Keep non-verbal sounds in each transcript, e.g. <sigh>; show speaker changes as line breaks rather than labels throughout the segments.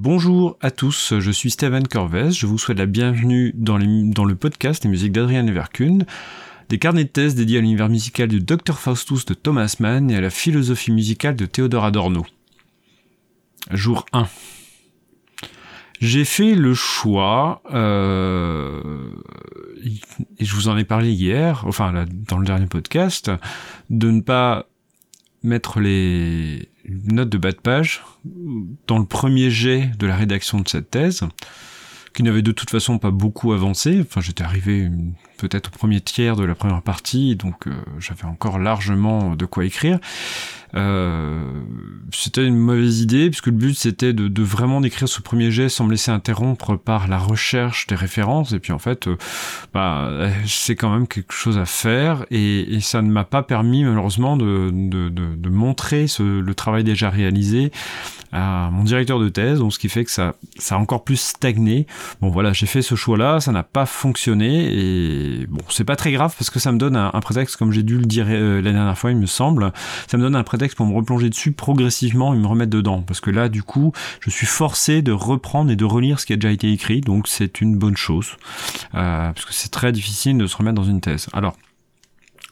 Bonjour à tous, je suis Steven Corvez, je vous souhaite la bienvenue dans, le podcast Les musiques d'Adrien Leverkuhn, des carnets de thèse dédiés à l'univers musical du Dr Faustus de Thomas Mann et à la philosophie musicale de Théodore Adorno. Jour 1. J'ai fait le choix, euh, et je vous en ai parlé hier, enfin dans le dernier podcast, de ne pas mettre les notes de bas de page dans le premier jet de la rédaction de cette thèse, qui n'avait de toute façon pas beaucoup avancé. Enfin, j'étais arrivé peut-être au premier tiers de la première partie, donc euh, j'avais encore largement de quoi écrire. Euh, c'était une mauvaise idée puisque le but c'était de, vraiment d'écrire ce premier jet sans me laisser interrompre par la recherche des références. Et puis en fait euh, bah, c'est quand même quelque chose à faire. Et, ça ne m'a pas permis malheureusement de, montrer le travail déjà réalisé à mon directeur de thèse, donc ce qui fait que ça, ça a encore plus stagné. Bon voilà, j'ai fait ce choix-là, ça n'a pas fonctionné. Et bon, c'est pas très grave parce que ça me donne un, prétexte, comme j'ai dû le dire euh, la dernière fois, il me semble, ça me donne un prétexte pour me replonger dessus progressivement et me remettre dedans. Parce que là, du coup, je suis forcé de reprendre et de relire ce qui a déjà été écrit, donc c'est une bonne chose, euh, parce que c'est très difficile de se remettre dans une thèse. Alors,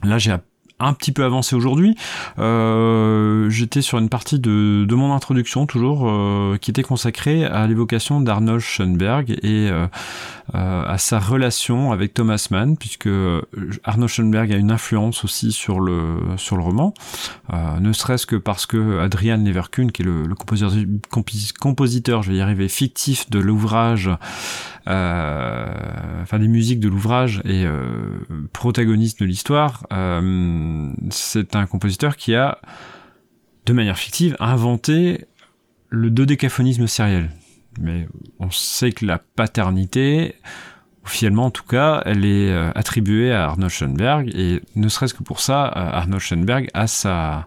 là, j'ai un petit peu avancé aujourd'hui. Euh, J'étais sur une partie de, de mon introduction toujours euh, qui était consacrée à l'évocation d'Arnold Schoenberg et euh, euh, à sa relation avec Thomas Mann, puisque Arnold Schoenberg a une influence aussi sur le sur le roman, ne serait-ce que parce que Adrian Leverkuhn, qui est le, le compositeur, compositeur, je vais y arriver, fictif de l'ouvrage, enfin des musiques de l'ouvrage et protagoniste de l'histoire. Euh, c'est un compositeur qui a, de manière fictive, inventé le dodécaphonisme sériel. Mais on sait que la paternité, officiellement en tout cas, elle est euh, attribuée à Arnold Schoenberg, et ne serait-ce que pour ça, euh, Arnold Schoenberg a sa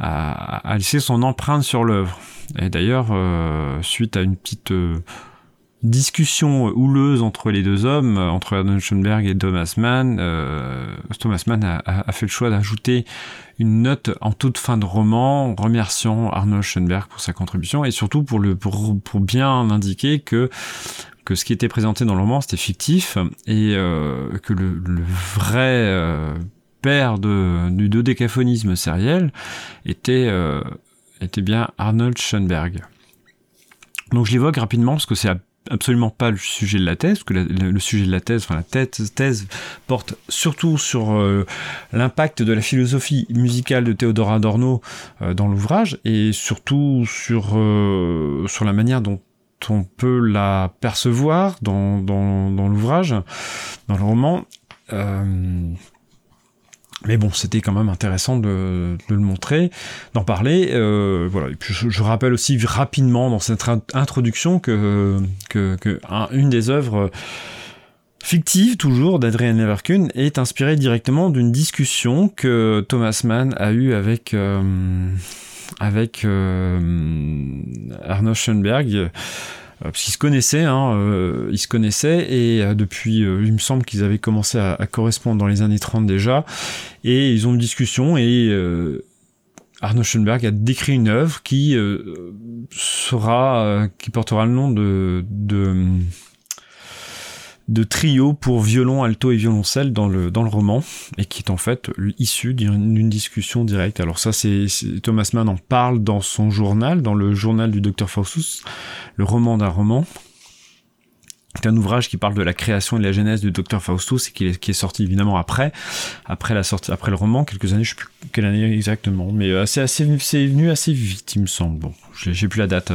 a, laissé son empreinte sur l'œuvre. Et d'ailleurs, euh, suite à une petite discussion houleuse entre les deux hommes, entre Arnold Schoenberg et Thomas Mann. Euh, Thomas Mann a, fait le choix d'ajouter une note en toute fin de roman, remerciant Arnold Schoenberg pour sa contribution et surtout pour le pour, pour bien indiquer que que ce qui était présenté dans le roman c'était fictif et euh, que le, le vrai euh, père de, du dodécaphonisme sériel était euh, était bien Arnold Schoenberg. Donc je l'évoque rapidement parce que c'est absolument pas le sujet de la thèse, que le, sujet de la thèse, enfin la thèse, thèse porte surtout sur euh, l'impact de la philosophie musicale de Théodore Adorno euh, dans l'ouvrage, et surtout sur, euh, sur la manière dont on peut la percevoir dans, dans, dans l'ouvrage, dans le roman. Mais bon, c'était quand même intéressant de, de le montrer, d'en parler. Euh, voilà. Et puis je, rappelle aussi rapidement dans cette introduction que, que, que une des œuvres fictives toujours d'Adrian Leverkuhn est inspirée directement d'une discussion que Thomas Mann a eue avec euh, avec euh, Arno Schoenberg parce qu'ils se connaissaient, hein, euh, ils se connaissaient et euh, depuis, il me semble qu'ils avaient commencé à, correspondre dans les années 30 déjà, et ils ont une discussion et Arno Schoenberg a décrit une œuvre qui sera, qui portera le nom de, de de trio pour violon, alto et violoncelle dans le, dans le roman, et qui est en fait issu d'une discussion directe. Alors ça, c'est Thomas Mann en parle dans son journal, dans le journal du Dr Faustus, le roman d'un roman. C'est un ouvrage qui parle de la création et de la genèse du Dr Faustus et qui est, sorti évidemment après, après la sortie, après le roman, quelques années, je sais plus quelle année exactement, mais euh, c'est assez, c'est venu assez vite, il me semble. Bon, j'ai plus la date.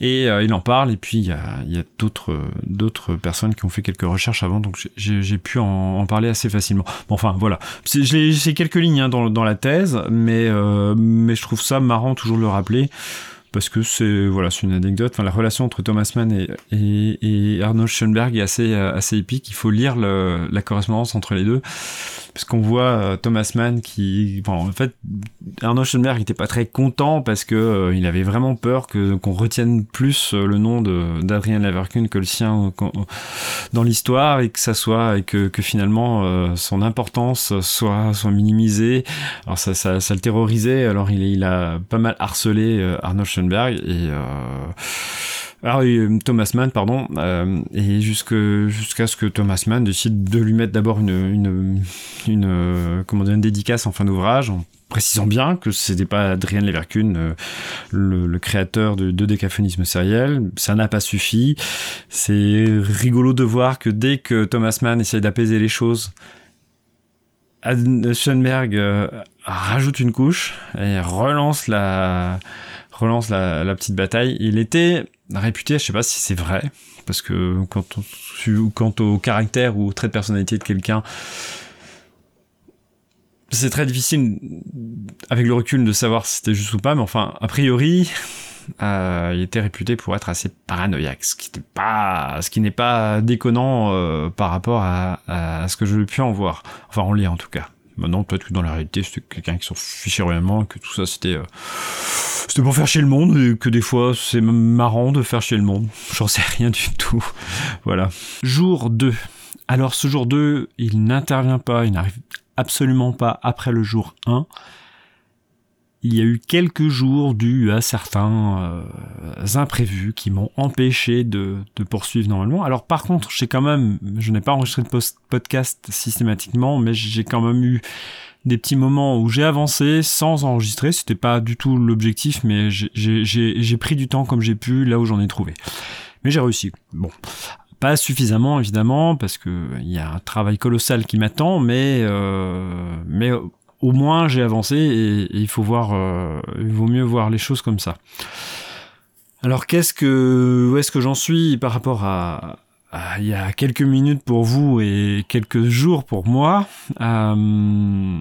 Et euh, il en parle, et puis il y a, a d'autres d'autres personnes qui ont fait quelques recherches avant, donc j'ai pu en, en, parler assez facilement. Bon, enfin, voilà. J'ai quelques lignes hein, dans, dans la thèse, mais, euh, mais je trouve ça marrant toujours de le rappeler parce que c'est voilà, c'est une anecdote. Enfin, la relation entre Thomas Mann et, et, Arnold Schoenberg est assez assez épique. Il faut lire la correspondance entre les deux parce qu'on voit euh, Thomas Mann qui, bon, en fait, Arnold Schoenberg était pas très content parce que euh, il avait vraiment peur que qu'on retienne plus euh, le nom d'Adrien Leverkusen que le sien dans l'histoire et que ça soit et que, que finalement son importance soit soit minimisée. Alors ça ça, ça le terrorisait. Alors il il a pas mal harcelé Arnold Schoenberg et Alors, Thomas Mann, pardon, et jusqu'à ce que Thomas Mann décide de lui mettre d'abord une, une, une, dédicace en fin d'ouvrage, en précisant bien que c'était pas Adrien Leverkusen, le, créateur de, de décaphonisme sériel. Ça n'a pas suffi. C'est rigolo de voir que dès que Thomas Mann essaye d'apaiser les choses, Schoenberg euh, rajoute une couche et relance la relance la, petite bataille. Il était réputé, je sais pas si c'est vrai, parce que quand on, quant au caractère ou au trait de personnalité de quelqu'un, c'est très difficile avec le recul de savoir si c'était juste ou pas, mais enfin, a priori, <laughs> euh, il était réputé pour être assez paranoïaque, ce qui n'est pas, déconnant euh, par rapport à, à, ce que je pu en voir, enfin en lire en tout cas. Maintenant, peut-être que dans la réalité, c'était quelqu'un qui s'en fichait réellement, que tout ça c'était, euh, c'était pour faire chier le monde, et que des fois c'est marrant de faire chier le monde. J'en sais rien du tout. voilà. Jour 2. Alors ce jour 2, il n'intervient pas, il n'arrive absolument pas après le jour 1 il y a eu quelques jours dus à certains euh, imprévus qui m'ont empêché de, poursuivre normalement. Alors par contre, j'ai quand même, je n'ai pas enregistré de podcast systématiquement, mais j'ai quand même eu des petits moments où j'ai avancé sans enregistrer. C'était pas du tout l'objectif, mais j'ai pris du temps comme j'ai pu là où j'en ai trouvé. Mais j'ai réussi. Bon, pas suffisamment évidemment parce que il y a un travail colossal qui m'attend, mais euh, mais au moins j'ai avancé et, il faut voir, euh, il vaut mieux voir les choses comme ça. Alors qu'est-ce que, où est-ce que j'en suis par rapport à, il y a quelques minutes pour vous et quelques jours pour moi? Euh,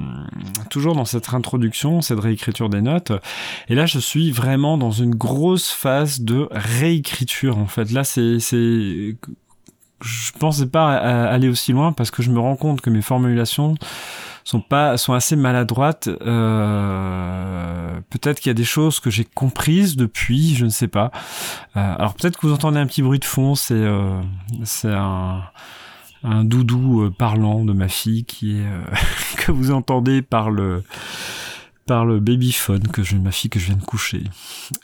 toujours dans cette introduction, cette réécriture des notes. Et là, je suis vraiment dans une grosse phase de réécriture. En fait, là, c'est, je pensais pas aller aussi loin parce que je me rends compte que mes formulations sont pas sont assez maladroites. Euh, peut-être qu'il y a des choses que j'ai comprises depuis, je ne sais pas. Euh, alors peut-être que vous entendez un petit bruit de fond, c'est euh, c'est un un doudou parlant de ma fille qui est <laughs> que vous entendez par le par le babyphone que je, ma fille que je viens de coucher.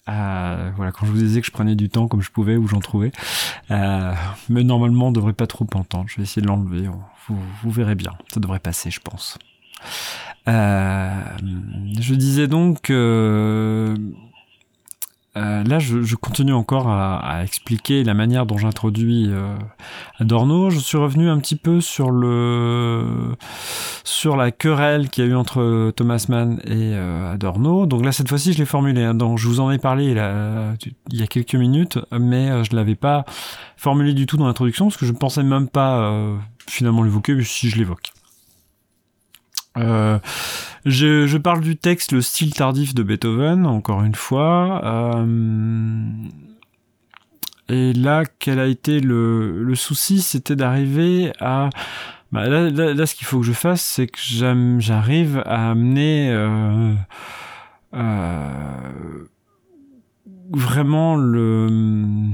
Euh, voilà, quand je vous disais que je prenais du temps comme je pouvais où j'en trouvais. Euh, mais normalement, on devrait pas trop entendre. Je vais essayer de l'enlever. Vous, vous, verrez bien. Ça devrait passer, je pense. Euh, je disais donc euh, euh, là, je, continue encore à, expliquer la manière dont j'introduis euh, Adorno. Je suis revenu un petit peu sur le sur la querelle qu'il y a eu entre Thomas Mann et Adorno. Donc là, cette fois-ci, je l'ai formulé. Hein. Donc, je vous en ai parlé il y a quelques minutes, mais je l'avais pas formulé du tout dans l'introduction parce que je ne pensais même pas finalement l'évoquer, si je l'évoque. Euh, je, parle du texte, le style tardif de Beethoven, encore une fois. Euh, et là, quel a été le, souci? C'était d'arriver à... Bah là, ce qu'il faut que je fasse, c'est que j'arrive à amener euh, vraiment le,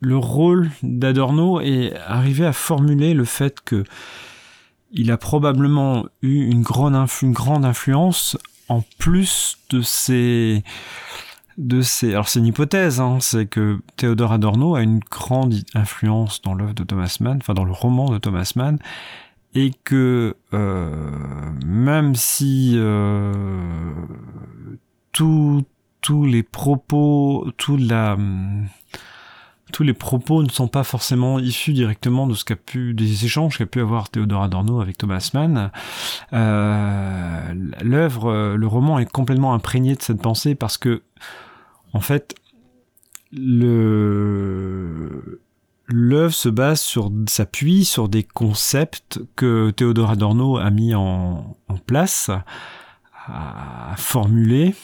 le rôle d'Adorno et arriver à formuler le fait que il a probablement eu une grande, influence en plus de ses de alors c'est une hypothèse hein, c'est que Théodore Adorno a une grande influence dans l'œuvre de Thomas Mann enfin dans le roman de Thomas Mann et que euh, même si euh, tous les propos toute la tous les propos ne sont pas forcément issus directement de ce qu'a pu des échanges qu'a pu avoir Théodore Adorno avec Thomas Mann. Euh, L'œuvre, le roman est complètement imprégné de cette pensée parce que, en fait, l'œuvre se base s'appuie sur des concepts que Théodore Adorno a mis en, en place, a formulé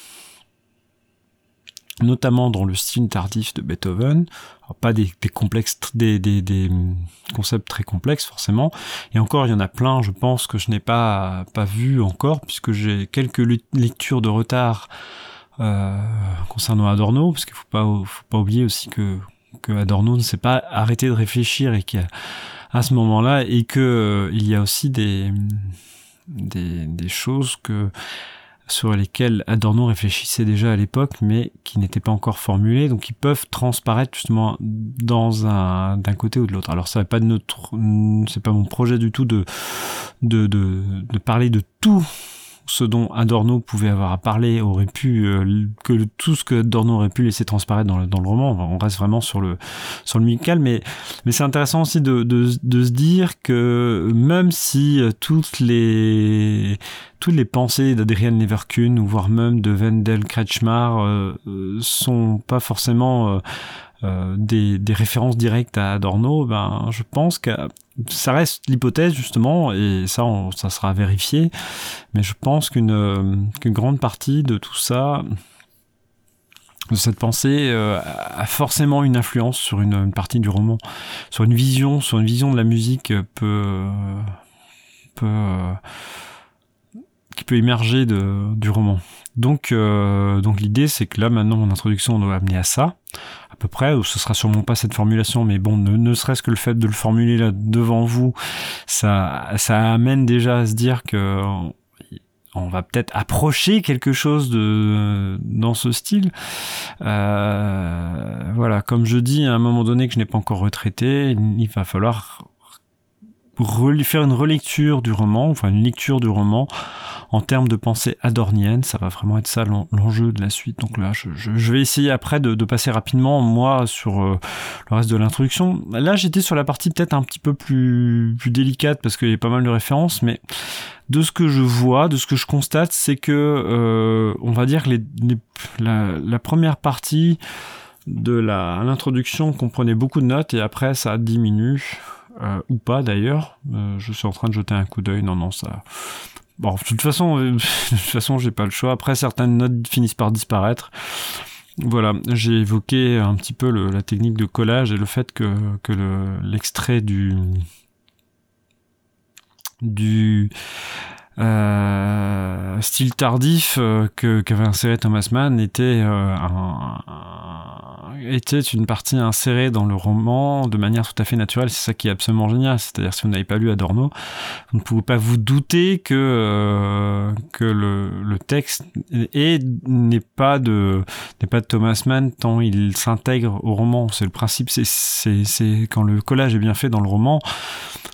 notamment dans le style tardif de Beethoven, pas des, complexes, des, des, concepts très complexes forcément, et encore il y en a plein, je pense que je n'ai pas pas vu encore puisque j'ai quelques lectures de retard euh, concernant Adorno, parce qu'il faut pas faut pas oublier aussi que Adorno ne s'est pas arrêté de réfléchir et à ce moment-là et que euh, il y a aussi des, des des choses que sur lesquels Adorno réfléchissait déjà à l'époque, mais qui n'étaient pas encore formulés, donc ils peuvent transparaître justement dans un d'un côté ou de l'autre. Alors ça n'est pas de notre, c'est pas mon projet du tout de, de, de parler de tout ce dont Adorno pouvait avoir à parler aurait pu euh, que tout ce que Adorno aurait pu laisser transparaître dans le, roman. On reste vraiment sur le sur le musical, mais mais c'est intéressant aussi de, de, se dire que même si euh, toutes les toutes les pensées d'Adrian Leverkusen ou voire même de Wendell Kretschmar euh, euh sont pas forcément des, des, références directes à Adorno, ben je pense que ça reste l'hypothèse justement, et ça, ça sera vérifié. Mais je pense qu'une euh, qu'une grande partie de tout ça, de cette pensée, euh, a forcément une influence sur une, partie du roman, sur une vision, sur une vision de la musique qui peut émerger du roman. Donc, euh, donc l'idée, c'est que là, maintenant, mon introduction doit amener à ça, à peu près, ce sera sûrement pas cette formulation, mais bon, ne, ne serait-ce que le fait de le formuler là devant vous, ça, ça amène déjà à se dire que on va peut-être approcher quelque chose de dans ce style. Euh, voilà, comme je dis à un moment donné que je n'ai pas encore retraité, il va falloir faire une relecture du roman, enfin une lecture du roman en termes de pensée adornienne. Ça va vraiment être ça l'enjeu de la suite. Donc là, je, vais essayer après de, passer rapidement, moi, sur euh, le reste de l'introduction. Là, j'étais sur la partie peut-être un petit peu plus, plus délicate parce qu'il y a pas mal de références, mais de ce que je vois, de ce que je constate, c'est que, euh, on va dire, les, la, première partie de l'introduction comprenait beaucoup de notes et après ça diminue. Euh, ou pas d'ailleurs. Je suis en train de jeter un coup d'œil. Non, non, ça. Bon, de toute façon, euh, <laughs> de toute façon, j'ai pas le choix. Après, certaines notes finissent par disparaître. Voilà, j'ai évoqué un petit peu la technique de collage et le fait que, que l'extrait du du euh, style tardif euh, qu'avait inséré Thomas Mann était un, était une partie insérée dans le roman de manière tout à fait naturelle. C'est ça qui est absolument génial. C'est-à-dire si vous n'avez pas lu Adorno, vous ne pouvez pas vous douter que euh, que le, texte est n'est pas de n'est pas de Thomas Mann tant il s'intègre au roman. C'est le principe. C'est quand le collage est bien fait dans le roman,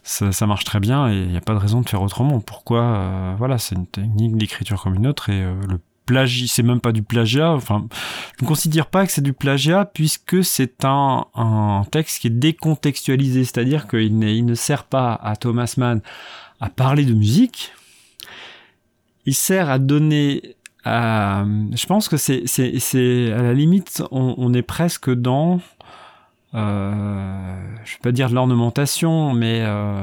ça, ça marche très bien et il n'y a pas de raison de faire autrement. Pourquoi euh, Voilà, c'est une technique d'écriture comme une autre et euh, le plagiat, c'est même pas du plagiat. Enfin, je ne considère pas que c'est du plagiat puisque c'est un, un texte qui est décontextualisé, c'est-à-dire qu'il il ne sert pas à Thomas Mann à parler de musique. Il sert à donner euh, je pense que c'est, c'est, c'est à la limite, on, on est presque dans, euh, je vais pas dire de l'ornementation, mais euh,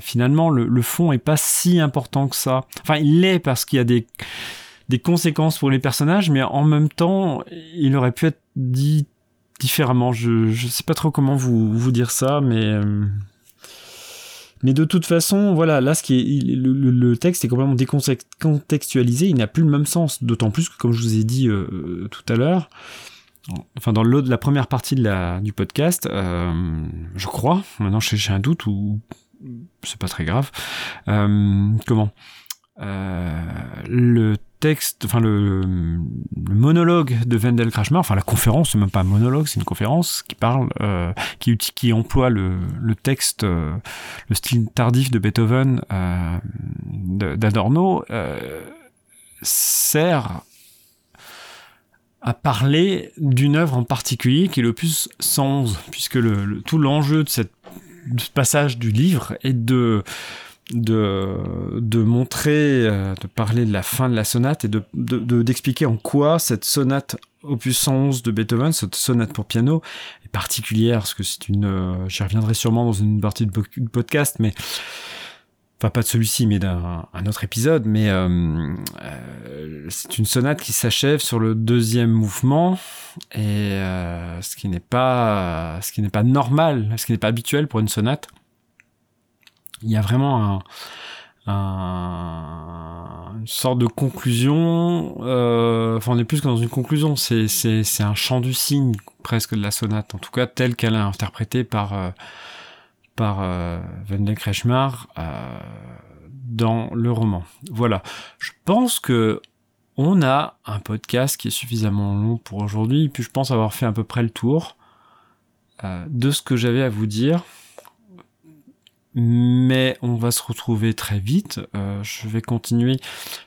finalement le, le, fond est pas si important que ça. Enfin, il l'est parce qu'il y a des des conséquences pour les personnages, mais en même temps, il aurait pu être dit différemment. Je, je sais pas trop comment vous, vous dire ça, mais. Euh, mais de toute façon, voilà, là, ce qui est, le, le, texte est complètement décontextualisé, il n'a plus le même sens, d'autant plus que, comme je vous ai dit euh, tout à l'heure, enfin dans la première partie de la, du podcast, euh, je crois, maintenant j'ai un doute ou c'est pas très grave, euh, comment? Le texte, enfin le, le, monologue de Wendell Krashmar, enfin la conférence, même pas un monologue, c'est une conférence qui parle, euh, qui, qui emploie le, le texte, euh, le style tardif de Beethoven, euh, d'Adorno, euh, sert à parler d'une œuvre en particulier qui est l'opus 111, puisque le, tout l'enjeu de, cette, de ce passage du livre est de de, de montrer, euh, de parler de la fin de la sonate et de, d'expliquer de, en quoi cette sonate opus 111 de Beethoven, cette sonate pour piano, est particulière, parce que c'est une, euh, j'y reviendrai sûrement dans une partie de podcast, mais enfin pas de celui-ci, mais d'un un autre épisode, mais euh, euh, c'est une sonate qui s'achève sur le deuxième mouvement, et euh, ce qui n'est pas, ce qui n'est pas normal, ce qui n'est pas habituel pour une sonate il y a vraiment un, un, une sorte de conclusion. Euh, enfin, on est plus que dans une conclusion. C'est, c'est, c'est un chant du cygne presque de la sonate, en tout cas telle qu'elle est interprétée par euh, par euh, Wendell Kretschmar euh, dans le roman. Voilà. Je pense que on a un podcast qui est suffisamment long pour aujourd'hui, puis je pense avoir fait à peu près le tour euh, de ce que j'avais à vous dire. Mais on va se retrouver très vite. Euh, je vais continuer.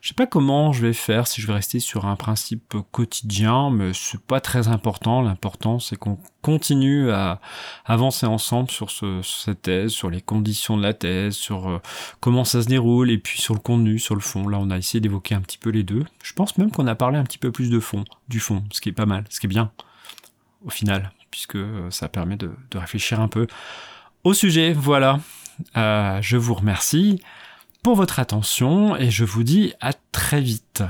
Je sais pas comment je vais faire, si je vais rester sur un principe quotidien, mais c'est pas très important. L'important c'est qu'on continue à avancer ensemble sur, ce, cette thèse, sur les conditions de la thèse, sur euh, comment ça se déroule, et puis sur le contenu, sur le fond. Là, on a essayé d'évoquer un petit peu les deux. Je pense même qu'on a parlé un petit peu plus de fond, du fond, ce qui est pas mal, ce qui est bien au final, puisque euh, ça permet de, de réfléchir un peu au sujet. Voilà. Euh, je vous remercie pour votre attention et je vous dis à très vite.